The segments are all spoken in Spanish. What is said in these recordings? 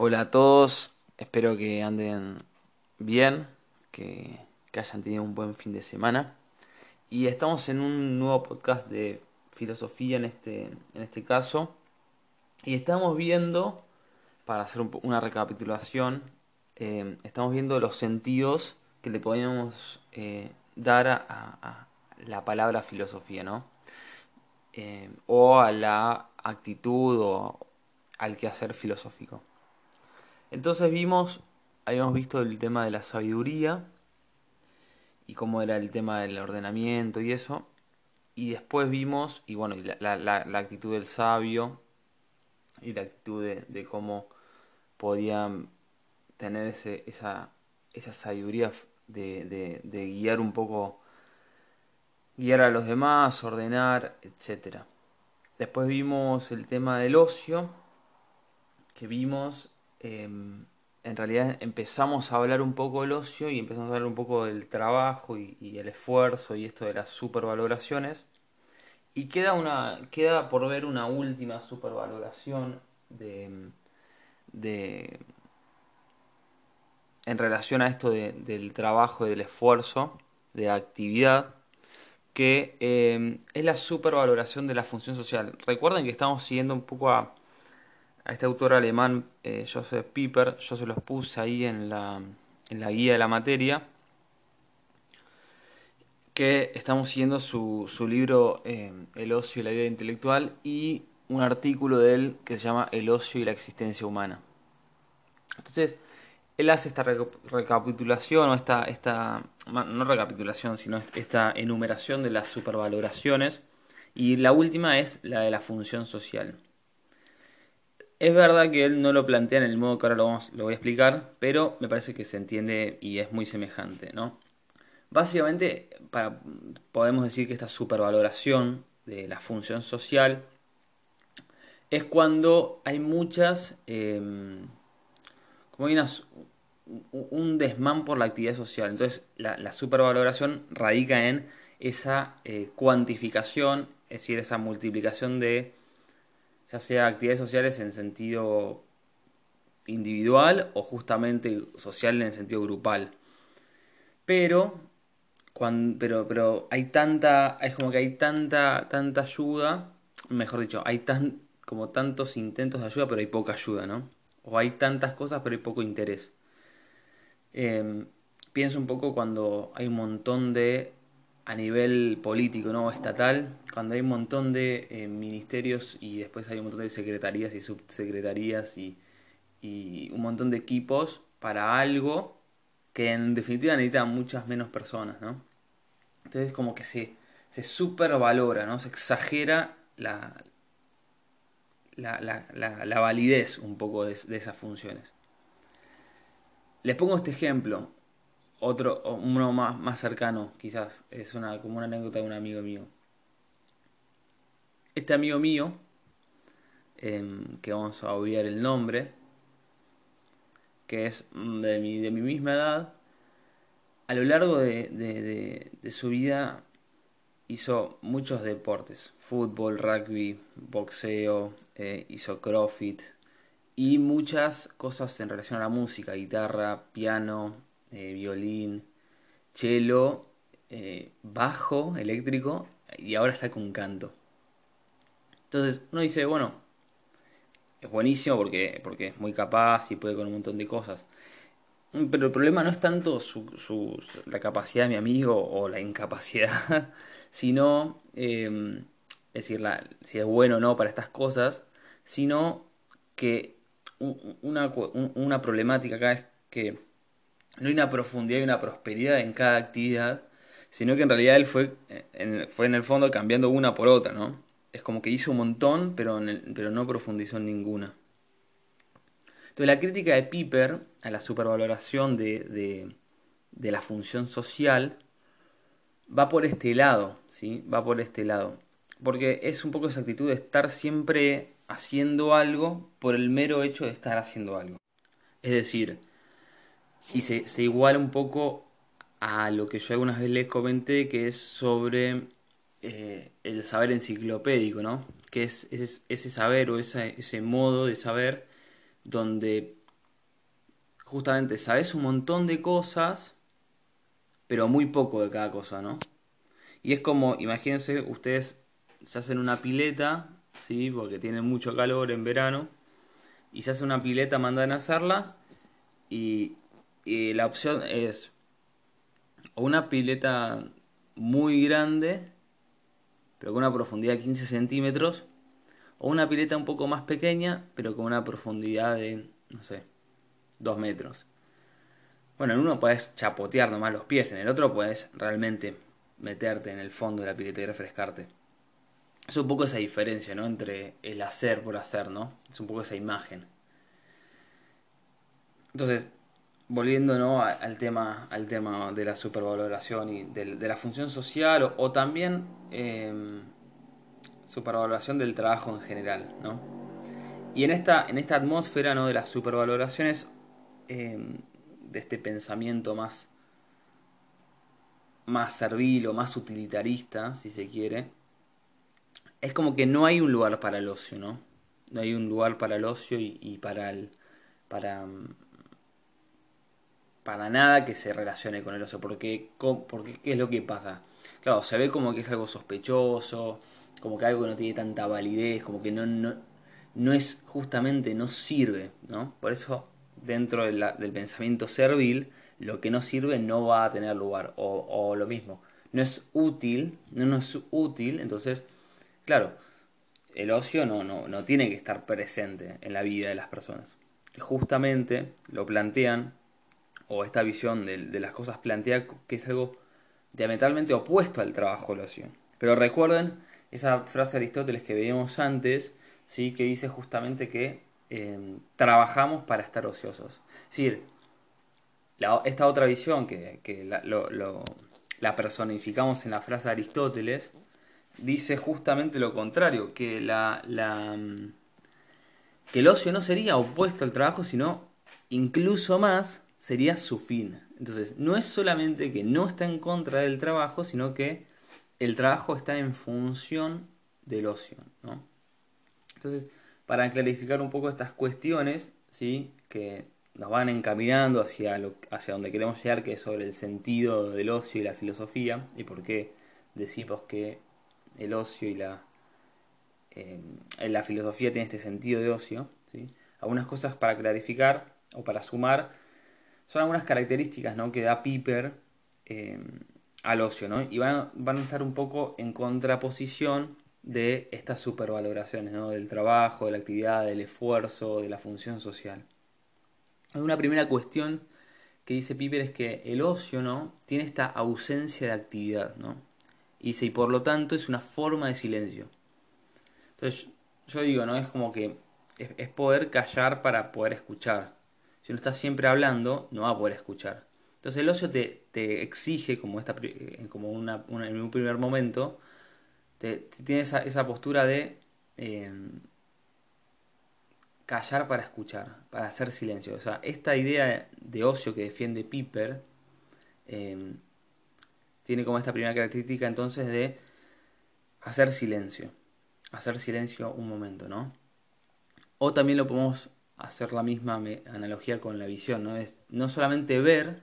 Hola a todos, espero que anden bien, que, hayan tenido un buen fin de semana. Y estamos en un nuevo podcast de filosofía en este, en este caso. Y estamos viendo, para hacer una recapitulación, eh, estamos viendo los sentidos que le podemos eh, dar a, la palabra filosofía, ¿no? Eh, o a la actitud o al quehacer filosófico. Entonces vimos, habíamos visto el tema de la sabiduría y cómo era el tema del ordenamiento y eso. Y después vimos, y bueno, la, la, actitud del sabio y la actitud de, cómo podían tener ese, esa, esa sabiduría de, de, guiar un poco, guiar a los demás, ordenar, etc. Después vimos el tema del ocio, que vimos Em, en realidad empezamos a hablar un poco del ocio y empezamos a hablar un poco del trabajo y, el esfuerzo y esto de las supervaloraciones. Y queda, una, queda por ver una última supervaloración de, de en relación a esto del trabajo y del esfuerzo, de la actividad, que em, es la supervaloración de la función social. Recuerden que estamos siguiendo un poco a a este autor alemán, eh, Joseph Pieper, yo se los puse ahí en la, en la guía de la materia, que estamos siguiendo su, su libro eh, El ocio y la vida intelectual y un artículo de él que se llama El ocio y la existencia humana. Entonces, él hace esta recapitulación, o esta, esta, no recapitulación, sino esta enumeración de las supervaloraciones, y la última es la de la función social. Es verdad que él no lo plantea en el modo que ahora lo, voy a explicar, pero me parece que se entiende y es muy semejante, ¿no? Básicamente, podemos decir que esta supervaloración de la función social es cuando hay muchas, em, como hay un desmán por la actividad social. Entonces, la, supervaloración radica en esa eh, cuantificación, es decir, esa multiplicación de ya sea actividades sociales en sentido individual o justamente social en el sentido grupal. Pero, pero, pero hay tanta, es como que hay tanta, tanta ayuda, mejor dicho, hay tan, como tantos intentos de ayuda, pero hay poca ayuda, ¿no? O hay tantas cosas, pero hay poco interés. Em, pienso un poco cuando hay un montón de a nivel político, ¿no? Estatal, cuando hay un montón de eh, ministerios y después hay un montón de secretarías y subsecretarías y, un montón de equipos para algo que en definitiva necesita muchas menos personas, ¿no? Entonces como que se, se supervalora, ¿no? Se exagera la, la, la, la, validez un poco de, de esas funciones. Les pongo este ejemplo otro, uno más, más cercano, quizás, es una, como una anécdota de un amigo mío. Este amigo mío, em, que vamos a obviar el nombre, que es de mi, de mi misma edad, a lo largo de, de, de, su vida hizo muchos deportes, fútbol, rugby, boxeo, eh, hizo crossfit y muchas cosas en relación a la música, guitarra, piano, eh, violín, cello, eh, bajo eléctrico y ahora está con canto. Entonces uno dice, bueno, es buenísimo porque, porque es muy capaz y puede con un montón de cosas. Pero el problema no es tanto su, la capacidad de mi amigo o la incapacidad, sino, em, es decir, si es bueno o no para estas cosas, sino que una, una problemática acá es que no hay una profundidad y una prosperidad en cada actividad, sino que en realidad él fue en, fue en el fondo cambiando una por otra, ¿no? Es como que hizo un montón, pero, pero no profundizó en ninguna. Entonces la crítica de Piper a la supervaloración de, de, de la función social va por este lado, ¿sí? Va por este lado. Porque es un poco esa actitud de estar siempre haciendo algo por el mero hecho de estar haciendo algo. Es decir, y se, se iguala un poco a lo que yo algunas veces les comenté, que es sobre eh, el saber enciclopédico, ¿no? Que es, ese saber o ese modo de saber donde justamente sabes un montón de cosas, pero muy poco de cada cosa, ¿no? Y es como, imagínense, ustedes se hacen una pileta, ¿sí? Porque tienen mucho calor en verano, y se hace una pileta, mandan a hacerla, y, y la opción es una pileta muy grande, pero con una profundidad de 15 centímetros, o una pileta un poco más pequeña, pero con una profundidad de, no sé, 2 metros. Bueno, en uno puedes chapotear nomás los pies, en el otro puedes realmente meterte en el fondo de la pileta y refrescarte. Es un poco esa diferencia, ¿no? Entre el hacer por hacer, ¿no? Es un poco esa imagen. Entonces, volviendo ¿no? al, tema, al tema de la supervaloración y de, la función social o, también eh, supervaloración del trabajo en general, ¿no? Y en esta, en esta atmósfera ¿no? de las supervaloraciones, em, de este pensamiento más, más servil o más utilitarista, si se quiere, es como que no hay un lugar para el ocio, ¿no? No hay un lugar para el ocio y, para el. para. Para nada que se relacione con el ocio. Porque, porque ¿qué es lo que pasa? Claro, se ve como que es algo sospechoso, como que algo que no tiene tanta validez, como que no, no, no es justamente, no sirve, ¿no? Por eso, dentro del pensamiento servil, lo que no sirve no va a tener lugar. O, lo mismo, no es útil, no, no es útil, entonces, claro, el ocio no, no, no tiene que estar presente en la vida de las personas. Justamente lo plantean, o esta visión de, de las cosas plantea que es algo diametralmente opuesto al trabajo del ocio. Pero recuerden esa frase de Aristóteles que veíamos antes, ¿sí? que dice justamente que em, trabajamos para estar ociosos. Es decir, esta otra visión que, la, la, personificamos en la frase de Aristóteles, dice justamente lo contrario, que, la, la, mm, que el ocio no sería opuesto al trabajo, sino incluso más sería su fin. Entonces, no es solamente que no está en contra del trabajo, sino que el trabajo está en función del ocio, ¿no? Entonces, para clarificar un poco estas cuestiones, ¿sí? que nos van encaminando hacia, lo, hacia donde queremos llegar, que es sobre el sentido del ocio y la filosofía, y por qué decimos que el ocio y la, eh, la filosofía tiene este sentido de ocio. ¿sí? Algunas cosas para clarificar o para sumar son algunas características ¿no? que da Piper eh, al ocio, ¿no? Y van, van a estar un poco en contraposición de estas supervaloraciones, ¿no? Del trabajo, de la actividad, del esfuerzo, de la función social. Una primera cuestión que dice Piper es que el ocio, ¿no? Tiene esta ausencia de actividad, ¿no? Y y por lo tanto es una forma de silencio. Entonces, yo digo, ¿no? Es como que es poder callar para poder escuchar. Si uno está siempre hablando, no va a poder escuchar. Entonces el ocio te, te exige, como, esta, eh, como una, en un primer momento, tiene esa, esa, postura de em, callar para escuchar, para hacer silencio. O sea, esta idea de ocio que defiende Piper em, tiene como esta primera característica entonces de hacer silencio. Hacer silencio un momento, ¿no? O también lo podemos hacer la misma analogía con la visión, ¿no? Es no solamente ver,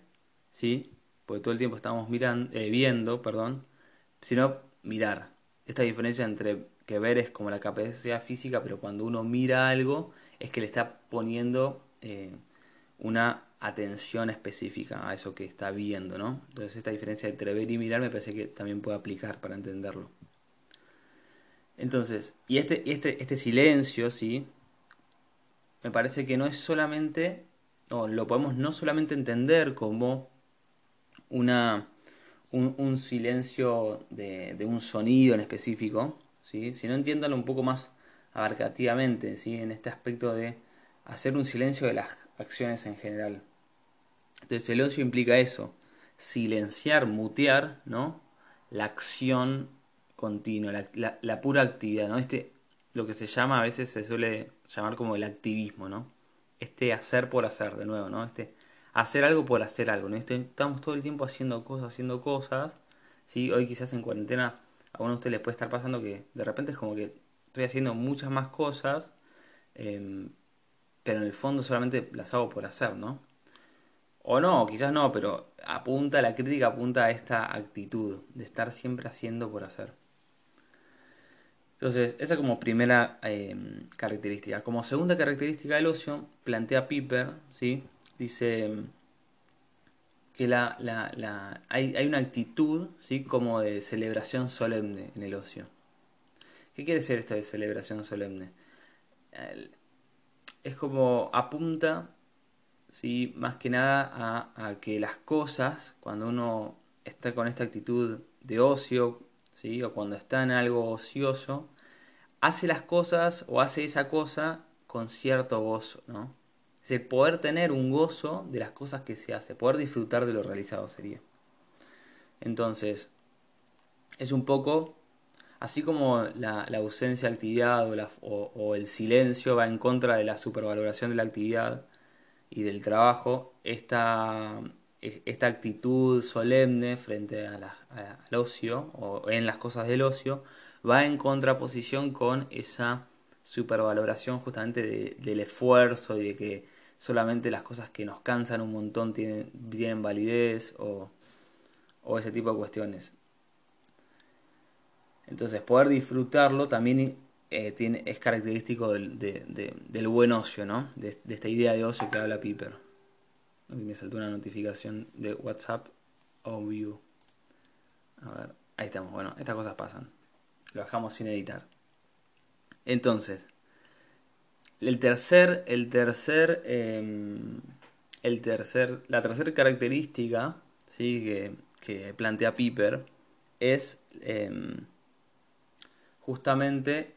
¿sí? Porque todo el tiempo estamos mirando, eh, viendo, perdón, sino mirar. Esta diferencia entre que ver es como la capacidad física, pero cuando uno mira algo es que le está poniendo eh, una atención específica a eso que está viendo, ¿no? Entonces esta diferencia entre ver y mirar me parece que también puede aplicar para entenderlo. Entonces, y este, este, este silencio, ¿sí? Me parece que no es solamente, o lo podemos no solamente entender como una, un, silencio de, un sonido en específico, ¿sí? sino entiéndalo un poco más abarcativamente, ¿sí? en este aspecto de hacer un silencio de las acciones en general. Entonces el ocio implica eso, silenciar, mutear, ¿no? La acción continua, la, la, pura actividad, ¿no? Este, lo que se llama, a veces se suele llamar como el activismo, ¿no? Este hacer por hacer, de nuevo, ¿no? Este hacer algo por hacer algo, ¿no? Este, estamos todo el tiempo haciendo cosas, haciendo cosas, ¿sí? Hoy quizás en cuarentena a uno de ustedes les puede estar pasando que de repente es como que estoy haciendo muchas más cosas, em, pero en el fondo solamente las hago por hacer, ¿no? O no, quizás no, pero apunta, la crítica apunta a esta actitud de estar siempre haciendo por hacer. Entonces, esa como primera em, característica. Como segunda característica del ocio, plantea Piper, ¿sí? dice em, que la, la, hay, hay, una actitud ¿sí? como de celebración solemne en el ocio. ¿Qué quiere decir esto de celebración solemne? Es como apunta ¿sí? más que nada a, que las cosas, cuando uno está con esta actitud de ocio, ¿sí? o cuando está en algo ocioso, hace las cosas o hace esa cosa con cierto gozo, ¿no? Es poder tener un gozo de las cosas que se hace, poder disfrutar de lo realizado sería. Entonces, es un poco Así como la, ausencia de actividad o, el silencio va en contra de la supervaloración de la actividad y del trabajo, esta, esta actitud solemne frente al ocio o en las cosas del ocio va en contraposición con esa supervaloración justamente del esfuerzo y de que solamente las cosas que nos cansan un montón tienen, validez o, o ese tipo de cuestiones. Entonces, poder disfrutarlo también eh, tiene, es característico del, del, buen ocio, ¿no? De, esta idea de ocio que habla Piper. Me saltó una notificación de WhatsApp o View. A ver, ahí estamos. Bueno, estas cosas pasan. Lo dejamos sin editar. Entonces, el tercer, el tercer, em, el tercer, la tercera característica, que plantea Piper es em, justamente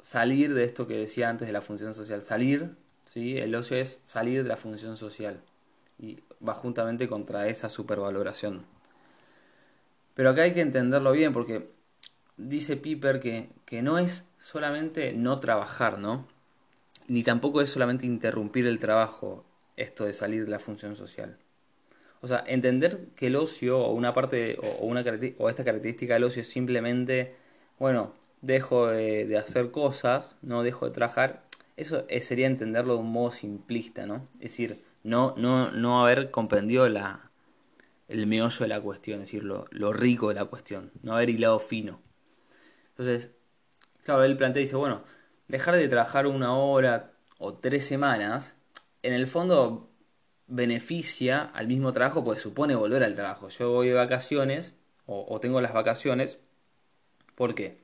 salir de esto que decía antes de la función social. Salir, ¿sí? el ocio es salir de la función social y va juntamente contra esa supervaloración. Pero acá hay que entenderlo bien porque dice Piper que, que no es solamente no trabajar, ¿no? Ni tampoco es solamente interrumpir el trabajo, esto de salir de la función social. O sea, entender que el ocio o una parte o, una, o esta característica del ocio es simplemente, bueno, dejo de, hacer cosas, no dejo de trabajar, eso sería entenderlo de un modo simplista, ¿no? Es decir, no, no, no haber comprendido la, el meollo de la cuestión, es decir, lo, rico de la cuestión, no haber hilado fino. Entonces, claro, él plantea y dice, bueno, dejar de trabajar una hora o tres semanas, en el fondo beneficia al mismo trabajo porque supone volver al trabajo. Yo voy de vacaciones o, o tengo las vacaciones, ¿por qué?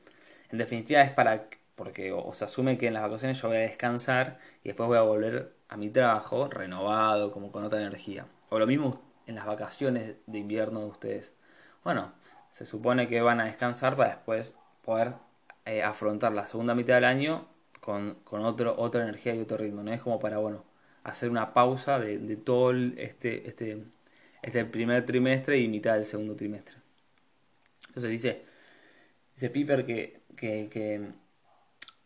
En definitiva es para, porque o se asume que en las vacaciones yo voy a descansar y después voy a volver a mi trabajo renovado, como con otra energía. O lo mismo en las vacaciones de invierno de ustedes. Bueno, se supone que van a descansar para después poder eh, afrontar la segunda mitad del año con, con otro, otra energía y otro ritmo. No es como para, bueno, hacer una pausa de, todo este, este, este primer trimestre y mitad del segundo trimestre. Entonces dice, dice Piper que que,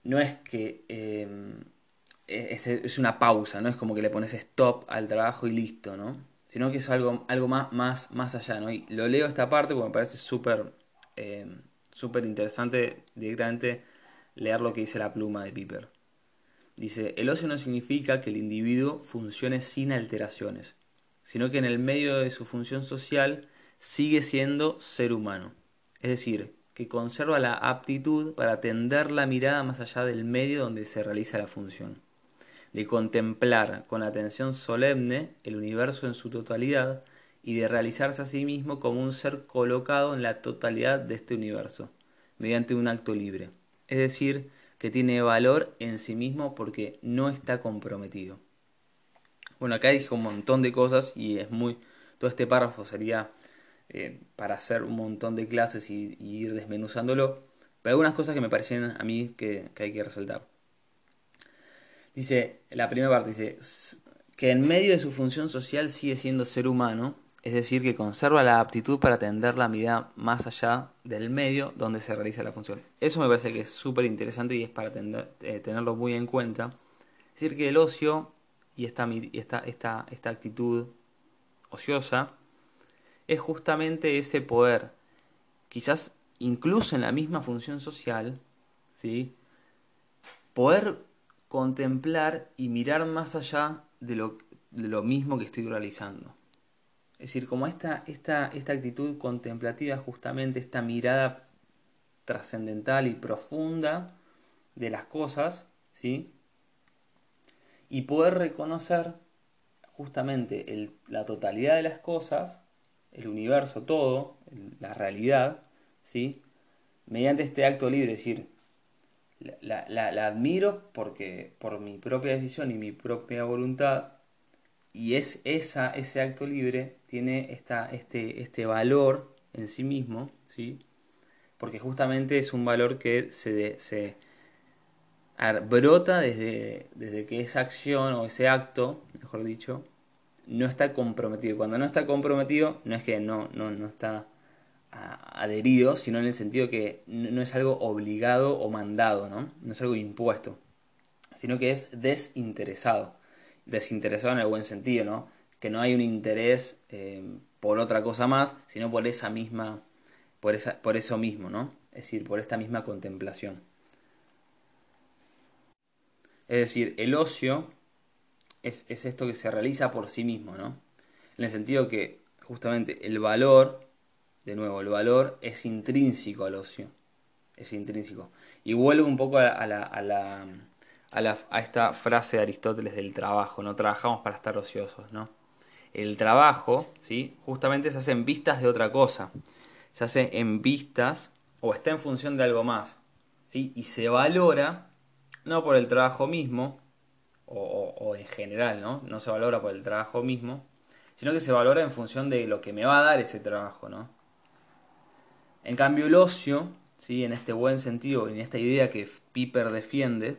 no es que em, es, una pausa, no es como que le pones stop al trabajo y listo, ¿no? Sino que es algo, algo más, más, más allá, ¿no? Y lo leo esta parte porque me parece súper em, súper interesante directamente leer lo que dice la pluma de Piper. Dice, el ocio no significa que el individuo funcione sin alteraciones, sino que en el medio de su función social sigue siendo ser humano. Es decir, que conserva la aptitud para tender la mirada más allá del medio donde se realiza la función, de contemplar con atención solemne el universo en su totalidad y de realizarse a sí mismo como un ser colocado en la totalidad de este universo, mediante un acto libre, es decir, que tiene valor en sí mismo porque no está comprometido. Bueno, acá dijo un montón de cosas y es muy... Todo este párrafo sería eh, para hacer un montón de clases y, ir desmenuzándolo, pero algunas cosas que me parecen a mí que, hay que resaltar. Dice, la primera parte dice, que en medio de su función social sigue siendo ser humano, es decir, que conserva la aptitud para atender la mirada más allá del medio donde se realiza la función. Eso me parece que es súper interesante y es para eh, tenerlo muy en cuenta. Es decir, que el ocio y esta, esta, esta, esta actitud ociosa es justamente ese poder, quizás incluso en la misma función social, ¿sí? poder contemplar y mirar más allá de lo, lo mismo que estoy realizando. Es decir, como esta, esta, esta actitud contemplativa, justamente esta mirada trascendental y profunda de las cosas, ¿sí? Y poder reconocer justamente la totalidad de las cosas, el universo todo, la realidad, ¿sí? Mediante este acto libre, es decir, la, la, admiro porque por mi propia decisión y mi propia voluntad, y es esa, ese acto libre tiene esta, este, este valor en sí mismo, ¿sí? porque justamente es un valor que se, se brota desde, desde que esa acción o ese acto, mejor dicho, no está comprometido. Cuando no está comprometido, no es que no, no, no está adherido, sino en el sentido que no es algo obligado o mandado, ¿no? No es algo impuesto, sino que es desinteresado. Desinteresado en el buen sentido, ¿no? Que no hay un interés eh, por otra cosa más, sino por esa misma por, esa, por eso mismo, ¿no? Es decir, por esta misma contemplación. Es decir, el ocio es, esto que se realiza por sí mismo, ¿no? En el sentido que justamente el valor, de nuevo, el valor es intrínseco al ocio. Es intrínseco. Y vuelvo un poco a, la, a, la, a, esta frase de Aristóteles del trabajo, no trabajamos para estar ociosos, ¿no? El trabajo, ¿sí? Justamente se hacen vistas de otra cosa se hace en vistas o está en función de algo más. ¿sí? Y se valora no por el trabajo mismo, o, en general, ¿no? No se valora por el trabajo mismo, sino que se valora en función de lo que me va a dar ese trabajo, ¿no? En cambio, el ocio, ¿sí? en este buen sentido, en esta idea que Piper defiende,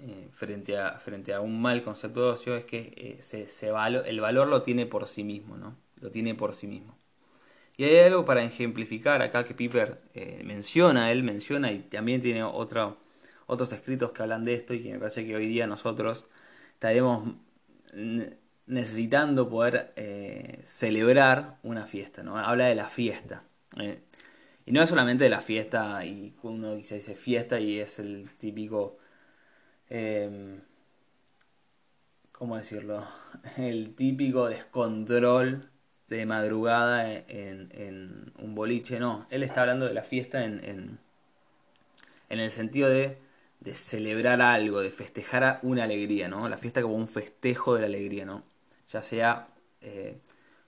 eh, frente, a, frente a un mal concepto de ocio, es que eh, se, el valor lo tiene por sí mismo, ¿no? Lo tiene por sí mismo. Y hay algo para ejemplificar acá que Piper eh, menciona, él menciona y también tiene otro, otros escritos que hablan de esto y que me parece que hoy día nosotros estaremos necesitando poder celebrar una fiesta, ¿no? Habla de la fiesta. Eh, y no es solamente de la fiesta, y uno se dice fiesta y es el típico... Em, ¿Cómo decirlo? El típico descontrol de madrugada en, un boliche, no, él está hablando de la fiesta en, en, el sentido de, de, celebrar algo, de festejar una alegría, ¿no? La fiesta como un festejo de la alegría, ¿no? Ya sea eh,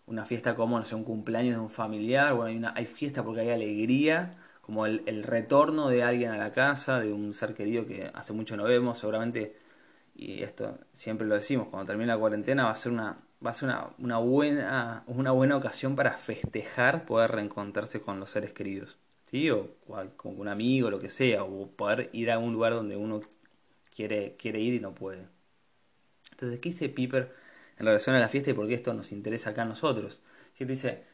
una fiesta como, no sé, un cumpleaños de un familiar, bueno, hay, una, hay fiesta porque hay alegría, como el, retorno de alguien a la casa, de un ser querido que hace mucho no vemos, seguramente, y esto siempre lo decimos, cuando termine la cuarentena va a ser una va a ser una, buena, una buena ocasión para festejar poder reencontrarse con los seres queridos, ¿sí? O, con un amigo, lo que sea, o poder ir a un lugar donde uno quiere, quiere ir y no puede. Entonces, ¿qué dice Piper en relación a la fiesta y por qué esto nos interesa acá a nosotros? Dice,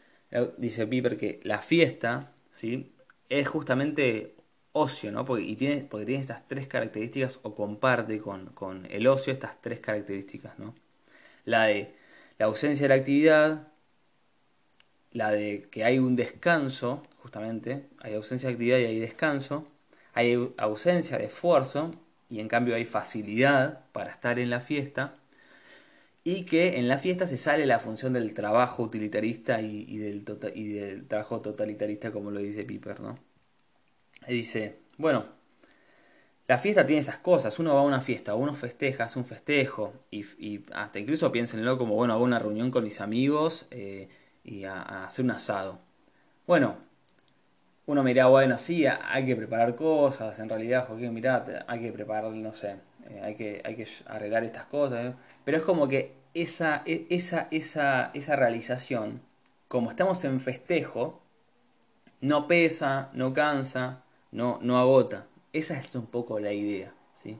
dice Piper que la fiesta, ¿sí? Es justamente ocio, ¿no? Porque, y tiene, porque tiene estas tres características o comparte con, con el ocio estas tres características, ¿no? La de la ausencia de la actividad, la de que hay un descanso, justamente, hay ausencia de actividad y hay descanso, hay ausencia de esfuerzo y en cambio hay facilidad para estar en la fiesta, y que en la fiesta se sale la función del trabajo utilitarista y, del, tota-, y del trabajo totalitarista, como lo dice Piper, ¿no? Y dice, bueno, la fiesta tiene esas cosas, uno va a una fiesta, uno festeja, hace un festejo, y, hasta incluso piénsenlo como, bueno, hago una reunión con mis amigos eh, y a, hacer un asado. Bueno, uno mira, bueno, sí, hay que preparar cosas, en realidad, Joaquín, mirá, hay que preparar, no sé, eh, hay, que, hay que arreglar estas cosas, ¿eh? pero es como que esa, e, esa, esa, esa realización, como estamos en festejo, no pesa, no cansa, no, no agota. Esa es un poco la idea, ¿sí?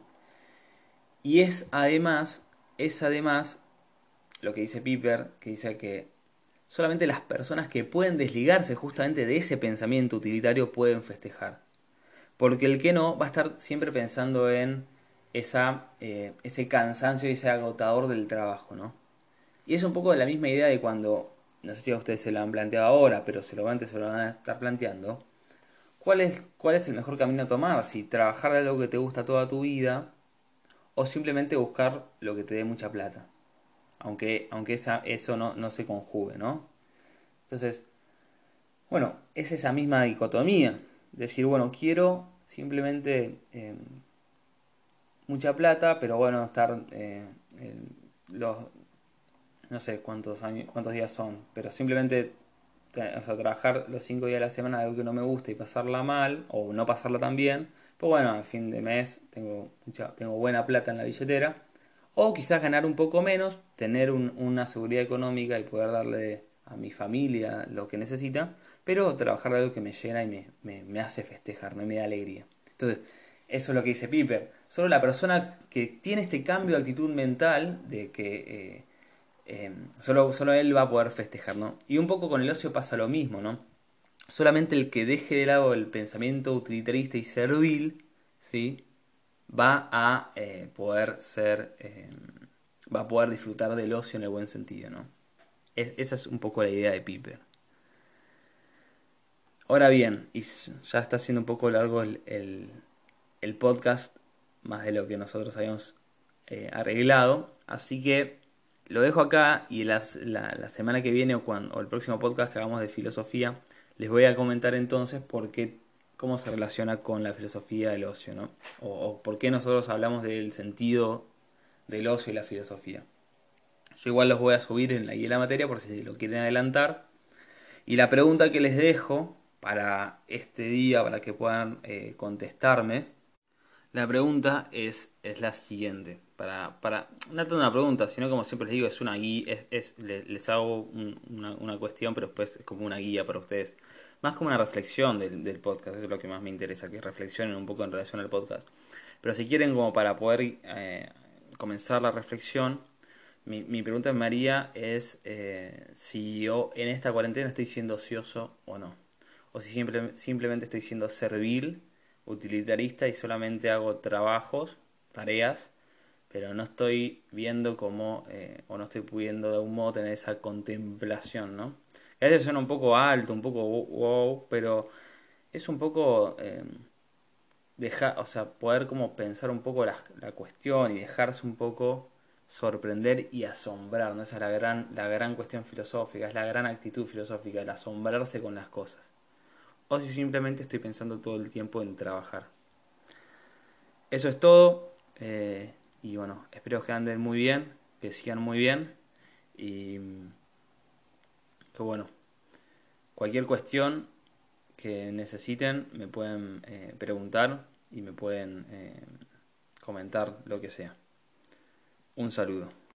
Y es además, es además lo que dice Piper, que dice que solamente las personas que pueden desligarse justamente de ese pensamiento utilitario pueden festejar. Porque el que no va a estar siempre pensando en esa, eh, ese cansancio y ese agotador del trabajo, ¿no? Y es un poco la misma idea de cuando, no sé si a ustedes se lo han planteado ahora, pero se lo antes se lo van a estar planteando, ¿Cuál es, ¿Cuál es el mejor camino a tomar? Si trabajar de algo que te gusta toda tu vida o simplemente buscar lo que te dé mucha plata. aunque, aunque esa, eso no, no se conjugue, ¿no? Entonces, bueno, es esa misma dicotomía. Decir, bueno, quiero simplemente eh, mucha plata, pero bueno, estar eh, los, no sé cuántos años, cuántos días son, pero simplemente trabajar los cinco días de la semana de algo que no me gusta y pasarla mal, o no pasarla tan bien, pues bueno, al fin de mes tengo, mucha, tengo buena plata en la billetera, o quizás ganar un poco menos, tener una seguridad económica y poder darle a mi familia lo que necesita, pero trabajar algo que me llena y me, me, hace festejar, me da alegría. Entonces, eso es lo que dice Piper. Solo la persona que tiene este cambio de actitud mental de que eh, Em, solo, solo él va a poder festejar, ¿no? Y un poco con el ocio pasa lo mismo, ¿no? Solamente el que deje de lado el pensamiento utilitarista y servil, ¿sí? Va a eh, poder ser, va a poder disfrutar del ocio en el buen sentido, ¿no? esa es un poco la idea de Piper. Ahora bien, y ya está siendo un poco largo el, el, podcast, más de lo que nosotros habíamos eh, arreglado, así que lo dejo acá y la, semana que viene o, cuando, el próximo podcast que hagamos de filosofía, les voy a comentar entonces por qué, cómo se relaciona con la filosofía del ocio, ¿no? O, por qué nosotros hablamos del sentido del ocio y la filosofía. Yo igual los voy a subir en la guía de la materia por si lo quieren adelantar. Y la pregunta que les dejo para este día, para que puedan eh, contestarme, la pregunta es, es la siguiente para, para no tanto una pregunta, sino como siempre les digo, es una guía, es, les, hago una, cuestión, pero después es como una guía para ustedes. Más como una reflexión del, del, podcast, eso es lo que más me interesa, que reflexionen un poco en relación al podcast. Pero si quieren como para poder eh, comenzar la reflexión, mi, mi pregunta María es eh, si yo en esta cuarentena estoy siendo ocioso o no. O si siempre, simplemente estoy siendo servil, utilitarista y solamente hago trabajos, tareas, pero no estoy viendo cómo, eh, o no estoy pudiendo de algún modo tener esa contemplación, ¿no? a veces suena un poco alto, un poco wow, pero es un poco eh, dejar, o sea, poder como pensar un poco la, la, cuestión y dejarse un poco sorprender y asombrar, ¿no? Esa es la gran, la gran cuestión filosófica, es la gran actitud filosófica, el asombrarse con las cosas. O si simplemente estoy pensando todo el tiempo en trabajar. Eso es todo. Eh, y bueno, espero que anden muy bien, que sigan muy bien. Y que bueno, cualquier cuestión que necesiten me pueden eh, preguntar y me pueden eh, comentar lo que sea. Un saludo.